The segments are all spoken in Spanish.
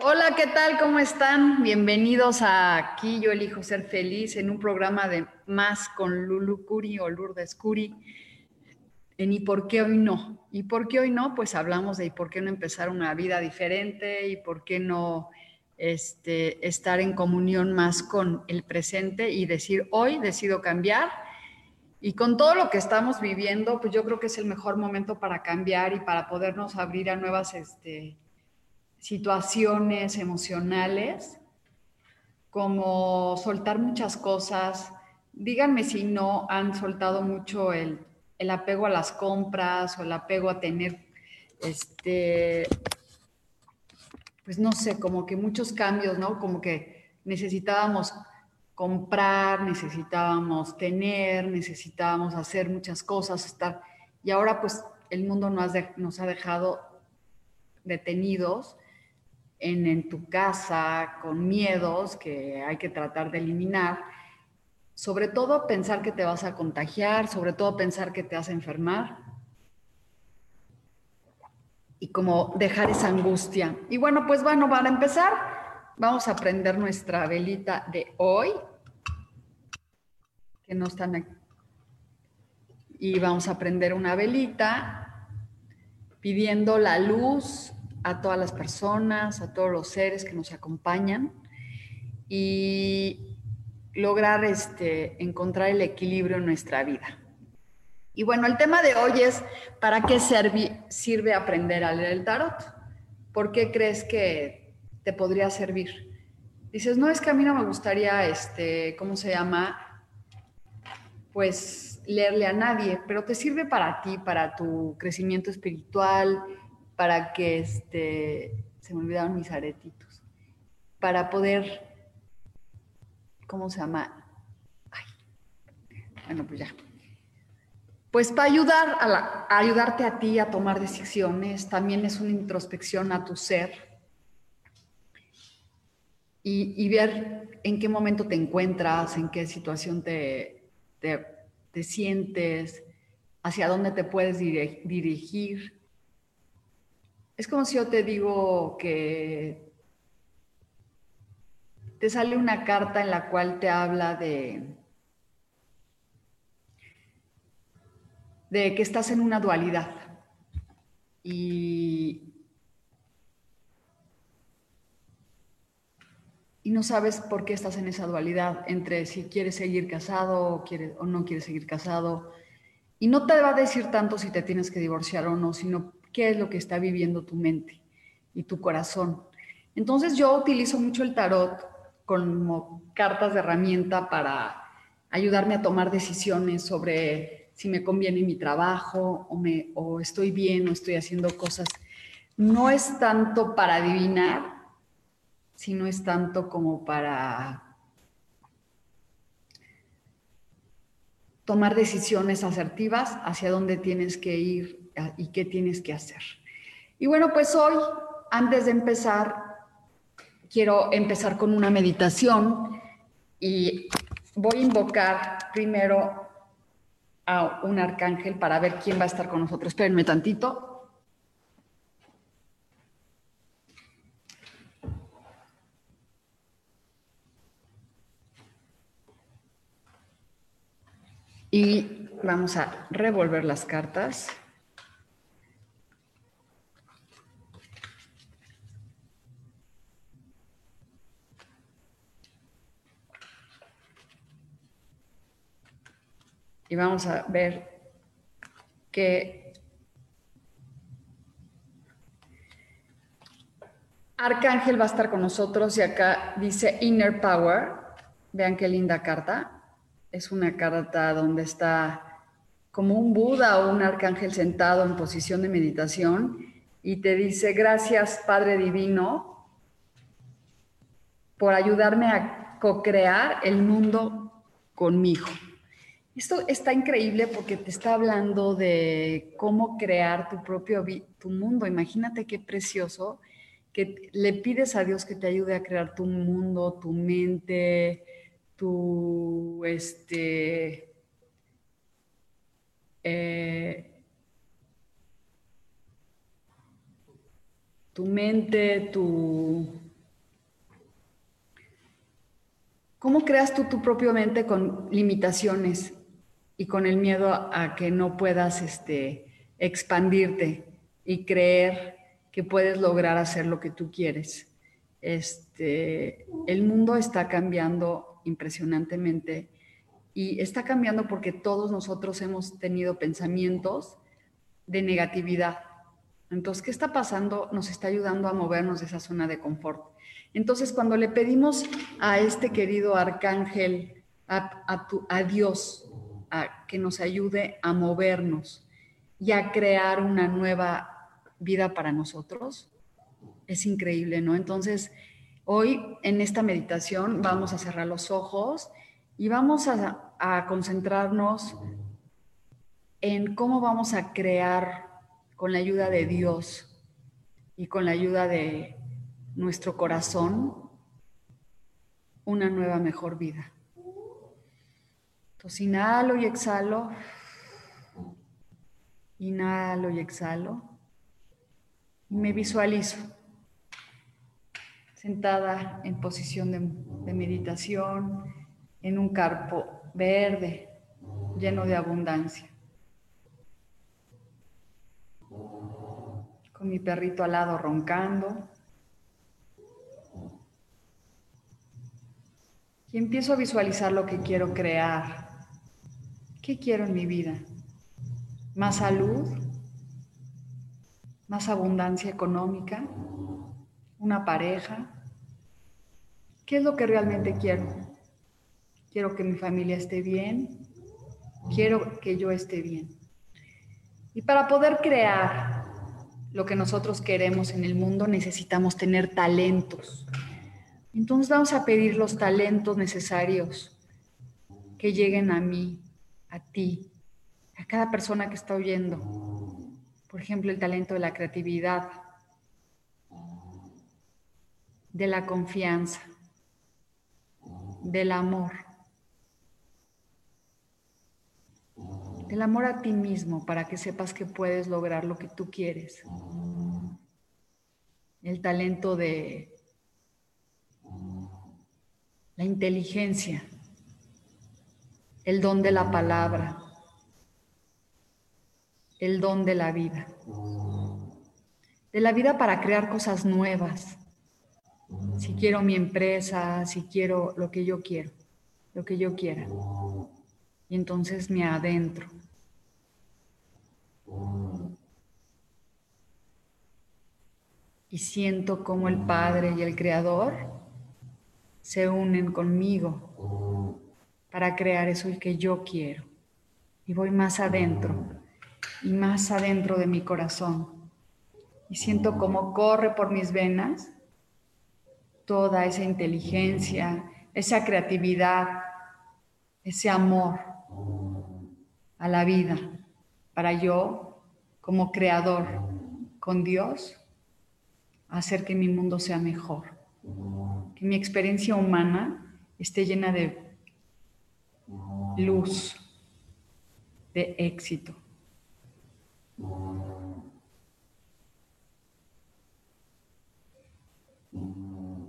Hola, ¿qué tal? ¿Cómo están? Bienvenidos a Aquí Yo Elijo Ser Feliz en un programa de Más con Lulu Curi o Lourdes Curi. En ¿Y por qué hoy no? ¿Y por qué hoy no? Pues hablamos de ¿y por qué no empezar una vida diferente? ¿Y por qué no este, estar en comunión más con el presente y decir hoy decido cambiar? Y con todo lo que estamos viviendo, pues yo creo que es el mejor momento para cambiar y para podernos abrir a nuevas... Este, situaciones emocionales, como soltar muchas cosas. Díganme si no han soltado mucho el, apego a las compras o el apego a tener, este, pues no sé, como que muchos cambios, ¿no? Como que necesitábamos comprar, necesitábamos tener, necesitábamos hacer muchas cosas, estar, y ahora pues el mundo nos ha dejado detenidos en, tu casa con miedos que hay que tratar de eliminar. Sobre todo pensar que te vas a contagiar, sobre todo pensar que te vas a enfermar y como dejar esa angustia. Y bueno, pues bueno, para empezar, vamos a prender nuestra velita de hoy, que no están aquí. Y vamos a prender una velita pidiendo la luz a todas las personas, a todos los seres que nos acompañan y lograr este, encontrar el equilibrio en nuestra vida. Y bueno, el tema de hoy es, ¿para qué sirve aprender a leer el tarot? ¿Por qué crees que te podría servir? Dices, no, es que a mí no me gustaría, este, ¿cómo se llama? Pues leerle a nadie, pero te sirve para ti, para tu crecimiento espiritual, para que este, se me olvidaron mis aretitos, para poder, ¿cómo se llama? Ay, bueno, pues ya. Pues para ayudar a, ayudarte a ti a tomar decisiones, también es una introspección a tu ser y, ver en qué momento te encuentras, en qué situación te, te sientes, hacia dónde te puedes dirigir es como si yo te digo que te sale una carta en la cual te habla de, de que estás en una dualidad y, y no sabes por qué estás en esa dualidad entre si quieres seguir casado o, quieres, o no quieres seguir casado. Y no te va a decir tanto si te tienes que divorciar o no, sino qué es lo que está viviendo tu mente y tu corazón. Entonces yo utilizo mucho el tarot como cartas de herramienta para ayudarme a tomar decisiones sobre si me conviene mi trabajo o, me, o estoy bien o estoy haciendo cosas. No es tanto para adivinar, sino es tanto como para tomar decisiones asertivas hacia dónde tienes que ir y qué tienes que hacer. Y bueno, pues hoy, antes de empezar, quiero empezar con una meditación y voy a invocar primero a un arcángel para ver quién va a estar con nosotros. Espérenme tantito. Y vamos a revolver las cartas. Y vamos a ver que Arcángel va a estar con nosotros y acá dice Inner Power. Vean qué linda carta. Es una carta donde está como un Buda o un arcángel sentado en posición de meditación y te dice, gracias Padre Divino por ayudarme a co-crear el mundo conmigo. Esto está increíble porque te está hablando de cómo crear tu propio tu mundo. Imagínate qué precioso que le pides a Dios que te ayude a crear tu mundo, tu mente, tu este eh, tu mente, tu ¿Cómo creas tú tu propia mente con limitaciones y con el miedo a que no puedas este, expandirte y creer que puedes lograr hacer lo que tú quieres? Este, el mundo está cambiando impresionantemente y está cambiando porque todos nosotros hemos tenido pensamientos de negatividad. Entonces, ¿qué está pasando? Nos está ayudando a movernos de esa zona de confort. Entonces, cuando le pedimos a este querido arcángel, a, Dios, a que nos ayude a movernos y a crear una nueva vida para nosotros, es increíble, ¿no? Entonces, hoy en esta meditación vamos a cerrar los ojos y vamos a, a concentrarnos en cómo vamos a crear con la ayuda de Dios y con la ayuda de nuestro corazón una nueva mejor vida. Entonces inhalo y exhalo, inhalo y exhalo, y me visualizo sentada en posición de, meditación en un carpo verde lleno de abundancia. Con mi perrito al lado roncando. Y empiezo a visualizar lo que quiero crear. ¿Qué quiero en mi vida? ¿Más salud? ¿Más abundancia económica? ¿Una pareja? ¿Qué es lo que realmente quiero? Quiero que mi familia esté bien. Quiero que yo esté bien. Y para poder crear lo que nosotros queremos en el mundo necesitamos tener talentos. Entonces vamos a pedir los talentos necesarios que lleguen a mí, a ti, a cada persona que está oyendo. Por ejemplo, el talento de la creatividad, de la confianza, del amor, del amor a ti mismo para que sepas que puedes lograr lo que tú quieres. El talento de la inteligencia, el don de la palabra, el don de la vida. De la vida para crear cosas nuevas. Si quiero mi empresa, si quiero lo que yo quiero, lo que yo quiera. Y entonces me adentro. Y siento como el Padre y el Creador se unen conmigo para crear eso que yo quiero. Y voy más adentro y más adentro de mi corazón. Y siento cómo corre por mis venas toda esa inteligencia, esa creatividad, ese amor a la vida, para yo, como creador, con Dios, hacer que mi mundo sea mejor que mi experiencia humana esté llena de luz, de éxito.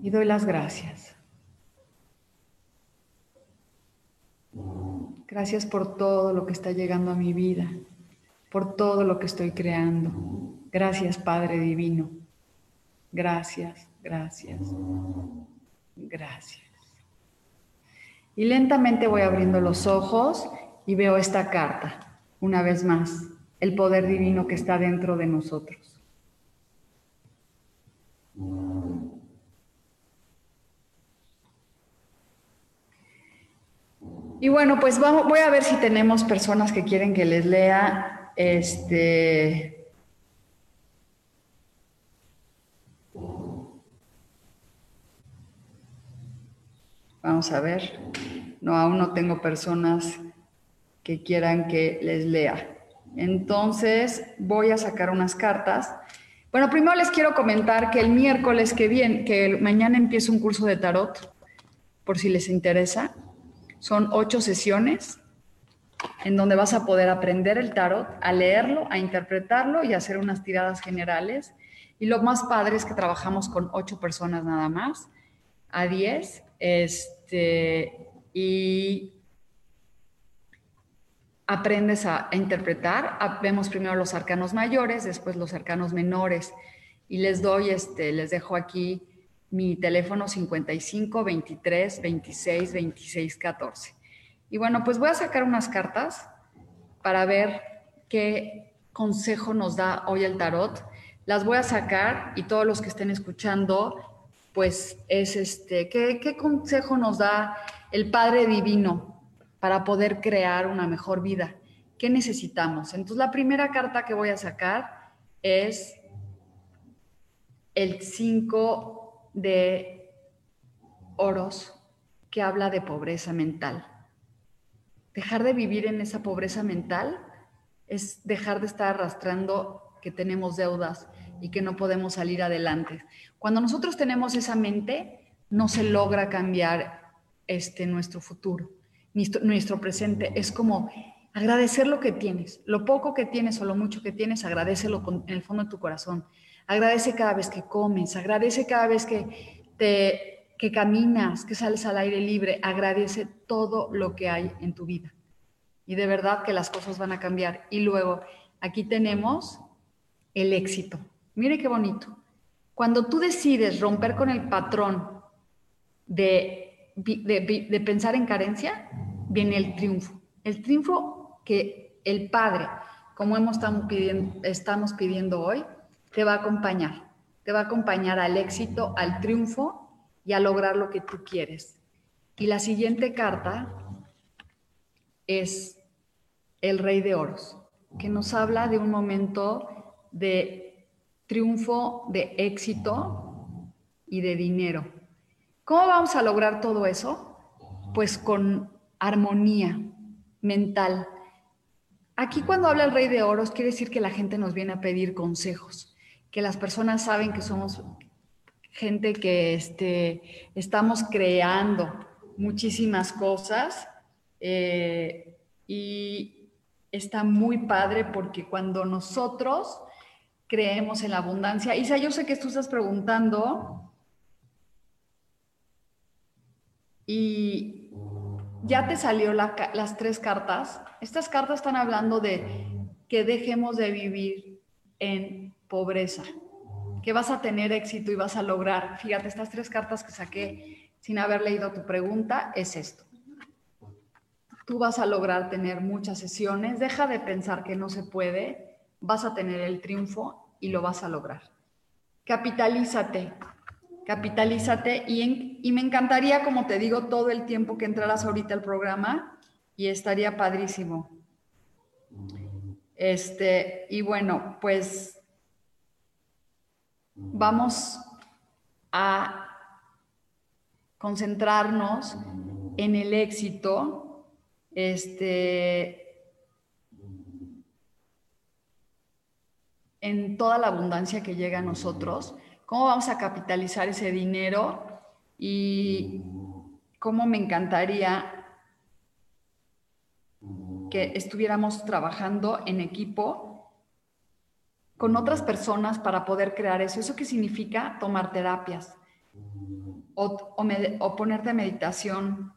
Y doy las gracias. Gracias por todo lo que está llegando a mi vida, por todo lo que estoy creando. Gracias, Padre Divino. Gracias, gracias. Gracias. Y lentamente voy abriendo los ojos y veo esta carta, una vez más, el poder divino que está dentro de nosotros. Y bueno, pues vamos, voy a ver si tenemos personas que quieren que les lea este. Vamos a ver. No, aún no tengo personas que quieran que les lea. Entonces, voy a sacar unas cartas. Bueno, primero les quiero comentar que el miércoles que viene, que mañana empiezo un curso de tarot, por si les interesa. Son ocho sesiones en donde vas a poder aprender el tarot, a leerlo, a interpretarlo y hacer unas tiradas generales. Y lo más padre es que trabajamos con ocho personas nada más, a diez, este, y aprendes a, interpretar. Vemos primero los arcanos mayores, después los arcanos menores. Y les doy, este, les dejo aquí mi teléfono 55 23 26 26 14. Y bueno, pues voy a sacar unas cartas para ver qué consejo nos da hoy el tarot. Las voy a sacar y todos los que estén escuchando, pues es este, ¿qué, qué consejo nos da el Padre Divino para poder crear una mejor vida? ¿Qué necesitamos? Entonces, la primera carta que voy a sacar es el 5 de oros que habla de pobreza mental. Dejar de vivir en esa pobreza mental es dejar de estar arrastrando que tenemos deudas y que no podemos salir adelante. Cuando nosotros tenemos esa mente, no se logra cambiar este, nuestro futuro, nuestro, presente. Es como agradecer lo que tienes, lo poco que tienes o lo mucho que tienes, agradecelo en el fondo de tu corazón. Agradece cada vez que comes, agradece cada vez que te que caminas, que sales al aire libre, agradece todo lo que hay en tu vida. Y de verdad que las cosas van a cambiar. Y luego, aquí tenemos el éxito. Mire qué bonito. Cuando tú decides romper con el patrón de, de, pensar en carencia, viene el triunfo. El triunfo que el Padre, como hemos estamos pidiendo, estamos pidiendo hoy, te va a acompañar. Te va a acompañar al éxito, al triunfo y a lograr lo que tú quieres. Y la siguiente carta es el Rey de Oros, que nos habla de un momento de triunfo, de éxito y de dinero. ¿Cómo vamos a lograr todo eso? Pues con armonía mental. Aquí cuando habla el Rey de Oros quiere decir que la gente nos viene a pedir consejos que las personas saben que somos gente que este, estamos creando muchísimas cosas eh, y está muy padre porque cuando nosotros creemos en la abundancia, Isa, yo sé que tú estás preguntando y ya te salió las tres cartas. Estas cartas están hablando de que dejemos de vivir en pobreza, que vas a tener éxito y vas a lograr. Fíjate, estas tres cartas que saqué sin haber leído tu pregunta es esto. Tú vas a lograr tener muchas sesiones, deja de pensar que no se puede, vas a tener el triunfo y lo vas a lograr. Capitalízate, capitalízate y, me encantaría, como te digo, todo el tiempo que entraras ahorita al programa y estaría padrísimo. Este, y bueno, pues vamos a concentrarnos en el éxito, este, en toda la abundancia que llega a nosotros, cómo vamos a capitalizar ese dinero y cómo me encantaría que estuviéramos trabajando en equipo con otras personas para poder crear eso. ¿Eso qué significa? Tomar terapias o, o, ponerte a meditación,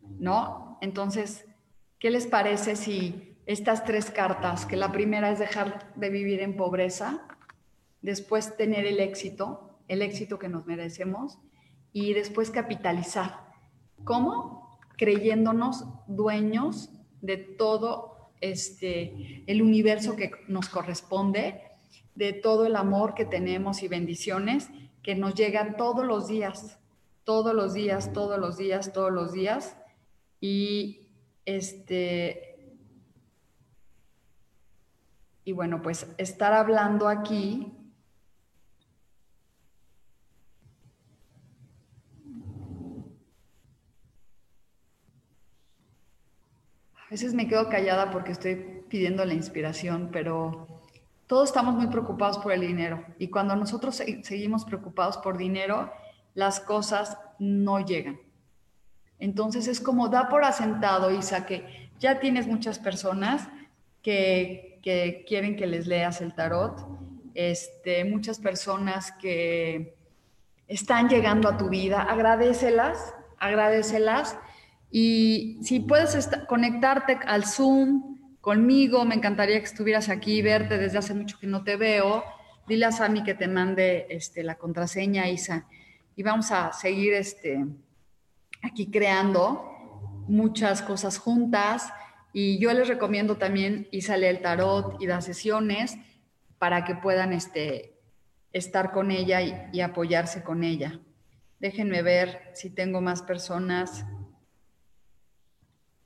¿no? Entonces, ¿qué les parece si estas tres cartas, que la primera es dejar de vivir en pobreza, después tener el éxito, el éxito que nos merecemos, y después capitalizar. ¿Cómo? creyéndonos dueños de todo este, el universo que nos corresponde, de todo el amor que tenemos y bendiciones que nos llegan todos los días, todos los días, todos los días, todos los días. Y este, y bueno, pues estar hablando aquí A veces me quedo callada porque estoy pidiendo la inspiración, pero todos estamos muy preocupados por el dinero y cuando nosotros seguimos preocupados por dinero, las cosas no llegan. Entonces es como da por asentado, Isa, que ya tienes muchas personas que, que quieren que les leas el tarot, este, muchas personas que están llegando a tu vida, agradecelas, agradecelas y si puedes conectarte al Zoom conmigo, me encantaría que estuvieras aquí, verte desde hace mucho que no te veo. Dile a Sami que te mande este, la contraseña, Isa. Y vamos a seguir este, aquí creando muchas cosas juntas. Y yo les recomiendo también Isa lee el tarot y da sesiones para que puedan este, estar con ella y apoyarse con ella. Déjenme ver si tengo más personas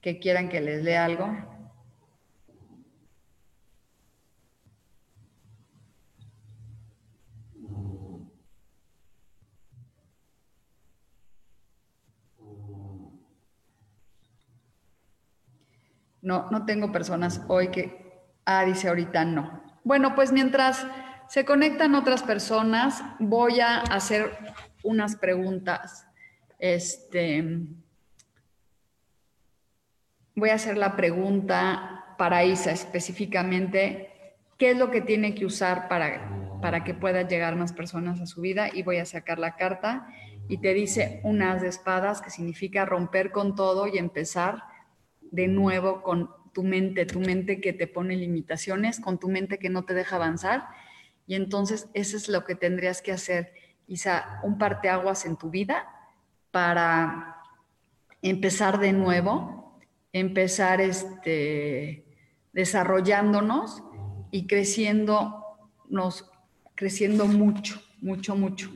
que quieran que les lea algo. No, no tengo personas hoy que, ah, dice ahorita no. Bueno, pues mientras se conectan otras personas, voy a hacer unas preguntas. Este, voy a hacer la pregunta para Isa específicamente, ¿qué es lo que tiene que usar para, para que pueda llegar más personas a su vida? Y voy a sacar la carta y te dice un as de espadas, que significa romper con todo y empezar de nuevo con tu mente, tu mente que te pone limitaciones, con tu mente que no te deja avanzar. Y entonces eso es lo que tendrías que hacer, Isa, un parteaguas en tu vida para empezar de nuevo empezar este, desarrollándonos y creciendo, creciendo mucho, mucho, mucho.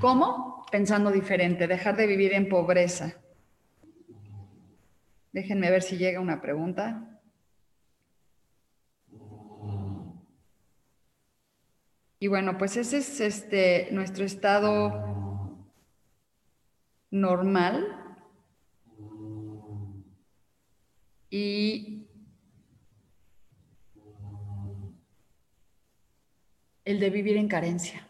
¿Cómo? Pensando diferente, dejar de vivir en pobreza. Déjenme ver si llega una pregunta. Y bueno, pues ese es este, nuestro estado normal y el de vivir en carencia.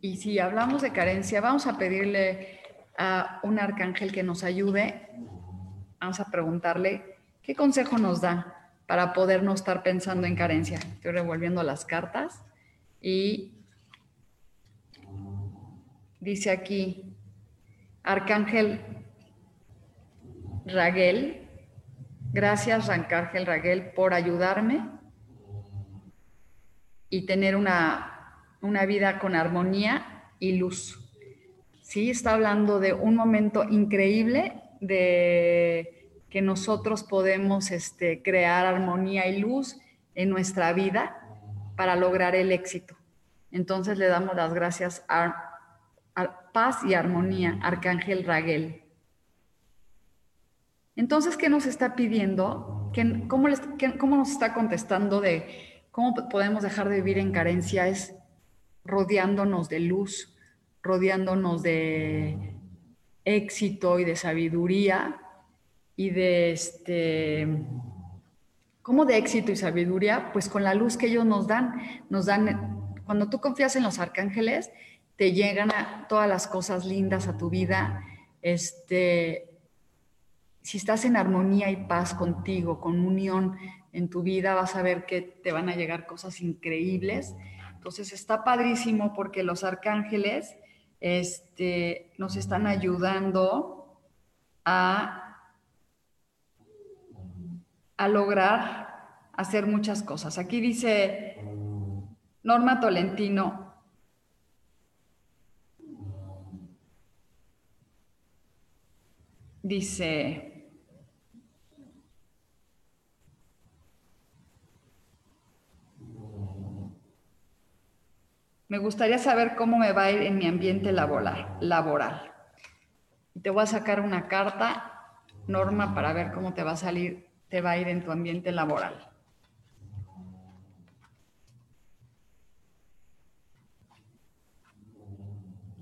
Y si hablamos de carencia, vamos a pedirle a un arcángel que nos ayude, vamos a preguntarle qué consejo nos da para poder no estar pensando en carencia. Estoy revolviendo las cartas y dice aquí, Arcángel Raguel, Gracias, Arcángel Raguel, por ayudarme y tener una, una vida con armonía y luz. Sí, está hablando de un momento increíble de que nosotros podemos este, crear armonía y luz en nuestra vida para lograr el éxito. Entonces le damos las gracias a, paz y armonía, Arcángel Raguel. Entonces, ¿qué nos está pidiendo? cómo, ¿Cómo nos está contestando de cómo podemos dejar de vivir en carencia? Es rodeándonos de luz, rodeándonos de éxito y de sabiduría y de este... ¿Cómo de éxito y sabiduría? Pues con la luz que ellos nos dan, nos dan, cuando tú confías en los arcángeles, te llegan a todas las cosas lindas a tu vida, este, si estás en armonía y paz contigo, con unión en tu vida, vas a ver que te van a llegar cosas increíbles. Entonces está padrísimo porque los arcángeles este, nos están ayudando a, a lograr hacer muchas cosas. Aquí dice Norma Tolentino, dice, me gustaría saber cómo me va a ir en mi ambiente laboral. te voy a sacar una carta, Norma, para ver cómo te va a salir, te va a ir en tu ambiente laboral.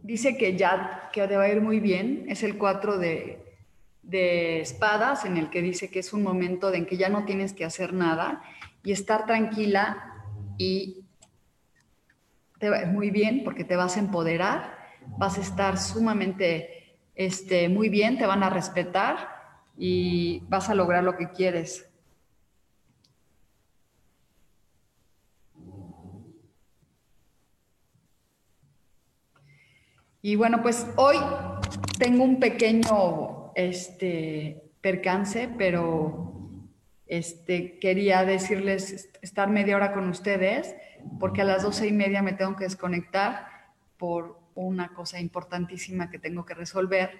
Dice que ya que te va a ir muy bien, es el 4 de, espadas, en el que dice que es un momento en que ya no tienes que hacer nada y estar tranquila y te va muy bien porque te vas a empoderar, vas a estar sumamente este, muy bien, te van a respetar y vas a lograr lo que quieres. Y bueno, pues hoy tengo un pequeño este, percance, pero este, quería decirles, estar media hora con ustedes, porque a las doce y media me tengo que desconectar por una cosa importantísima que tengo que resolver.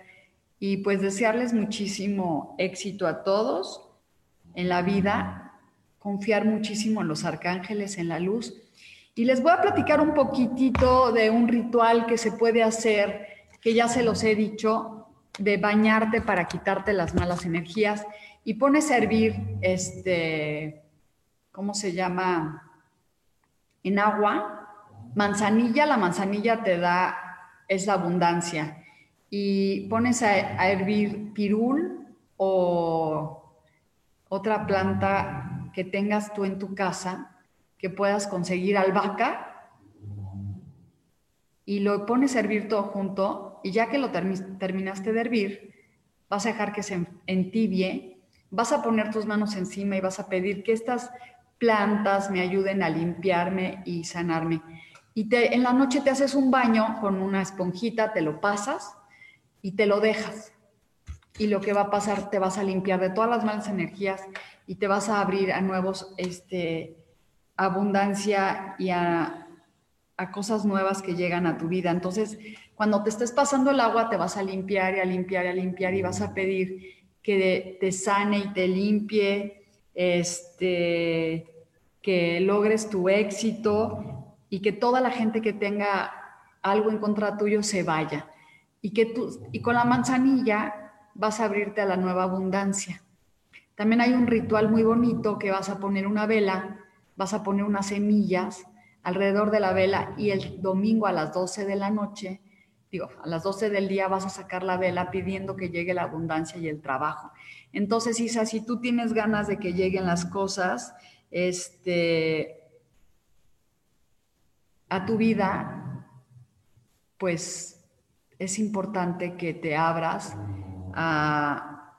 Y pues desearles muchísimo éxito a todos en la vida, confiar muchísimo en los arcángeles, en la luz y les voy a platicar un poquitito de un ritual que se puede hacer, que ya se los he dicho, de bañarte para quitarte las malas energías y pones a hervir, este, ¿cómo se llama? En agua, manzanilla, la manzanilla te da, es la abundancia. Y pones a, a hervir pirul o otra planta que tengas tú en tu casa que puedas conseguir albahaca y lo pones a hervir todo junto y ya que lo terminaste de hervir, vas a dejar que se entibie, vas a poner tus manos encima y vas a pedir que estas plantas me ayuden a limpiarme y sanarme. Y te, en la noche te haces un baño con una esponjita, te lo pasas y te lo dejas. Y lo que va a pasar, te vas a limpiar de todas las malas energías y te vas a abrir a nuevos este, abundancia y a, cosas nuevas que llegan a tu vida. Entonces, cuando te estés pasando el agua, te vas a limpiar y a limpiar y a limpiar y vas a pedir que te sane y te limpie, este, que logres tu éxito y que toda la gente que tenga algo en contra tuyo se vaya. Y, que tú, y con la manzanilla vas a abrirte a la nueva abundancia. También hay un ritual muy bonito que vas a poner una vela vas a poner unas semillas alrededor de la vela y el domingo a las 12 de la noche, digo, a las 12 del día vas a sacar la vela pidiendo que llegue la abundancia y el trabajo. Entonces, Isa, si tú tienes ganas de que lleguen las cosas, este, a tu vida, pues es importante que te abras a,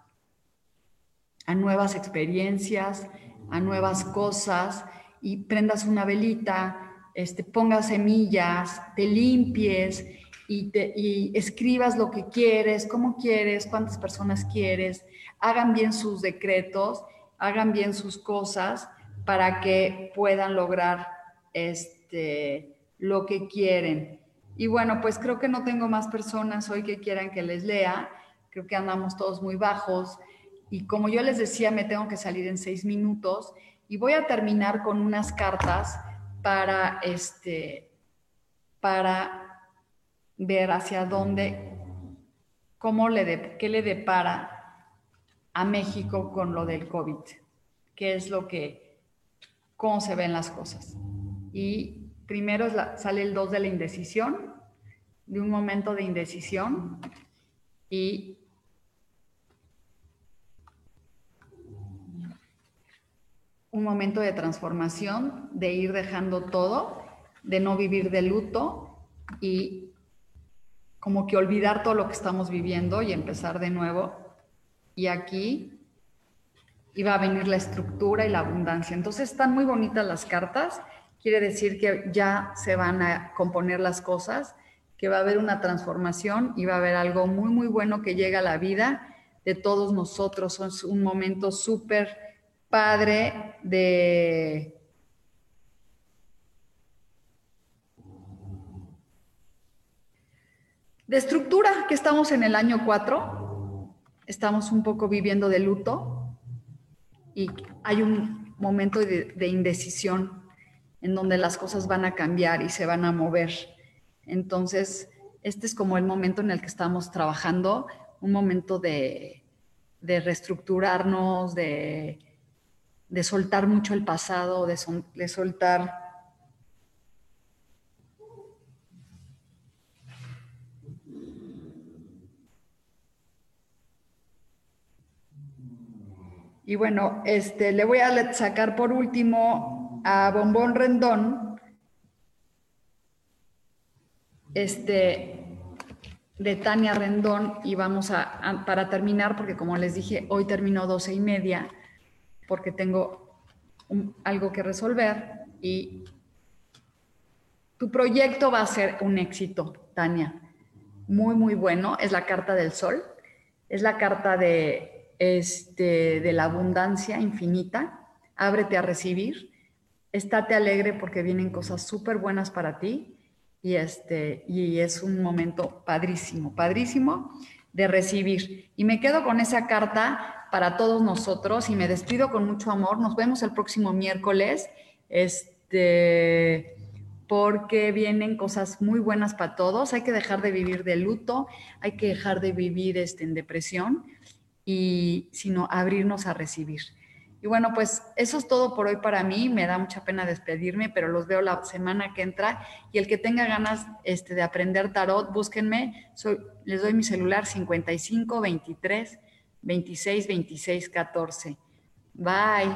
nuevas experiencias, a nuevas cosas, y prendas una velita, este, pongas semillas, te limpies y, escribas lo que quieres, cómo quieres, cuántas personas quieres, hagan bien sus decretos, hagan bien sus cosas para que puedan lograr este, lo que quieren. Y bueno, pues creo que no tengo más personas hoy que quieran que les lea. Creo que andamos todos muy bajos. Y como yo les decía, me tengo que salir en seis minutos. Y voy a terminar con unas cartas para, este, para ver hacia dónde, cómo le qué le depara a México con lo del COVID, qué es lo que, cómo se ven las cosas. Y primero sale el 2 de la indecisión, de un momento de indecisión, y un momento de transformación, de ir dejando todo, de no vivir de luto y como que olvidar todo lo que estamos viviendo y empezar de nuevo. Y aquí iba a venir la estructura y la abundancia. Entonces están muy bonitas las cartas. Quiere decir que ya se van a componer las cosas, que va a haber una transformación y va a haber algo muy, muy bueno que llega a la vida de todos nosotros. Es un momento súper padre de... De estructura, que estamos en el año 4, estamos un poco viviendo de luto y hay un momento de, de indecisión en donde las cosas van a cambiar y se van a mover. Entonces, este es como el momento en el que estamos trabajando, un momento de, reestructurarnos, de, soltar mucho el pasado, de, de soltar Y bueno, este, le voy a sacar por último a Bombón Rendón, este, de Tania Rendón, y vamos a, para terminar, porque como les dije, hoy termino doce y media, porque tengo algo que resolver, y tu proyecto va a ser un éxito, Tania. Muy, muy bueno. Es la carta del sol. Es la carta de este, de la abundancia infinita. Ábrete a recibir. Estate alegre porque vienen cosas súper buenas para ti. Y, este, y es un momento padrísimo, padrísimo de recibir. Y me quedo con esa carta para todos nosotros y me despido con mucho amor. Nos vemos el próximo miércoles. Este porque vienen cosas muy buenas para todos. Hay que dejar de vivir de luto, hay que dejar de vivir este, en depresión y sino abrirnos a recibir. Y bueno, pues eso es todo por hoy para mí. Me da mucha pena despedirme, pero los veo la semana que entra. Y el que tenga ganas este, de aprender tarot, búsquenme. Soy, les doy mi celular 55 23 26 26 14. Bye.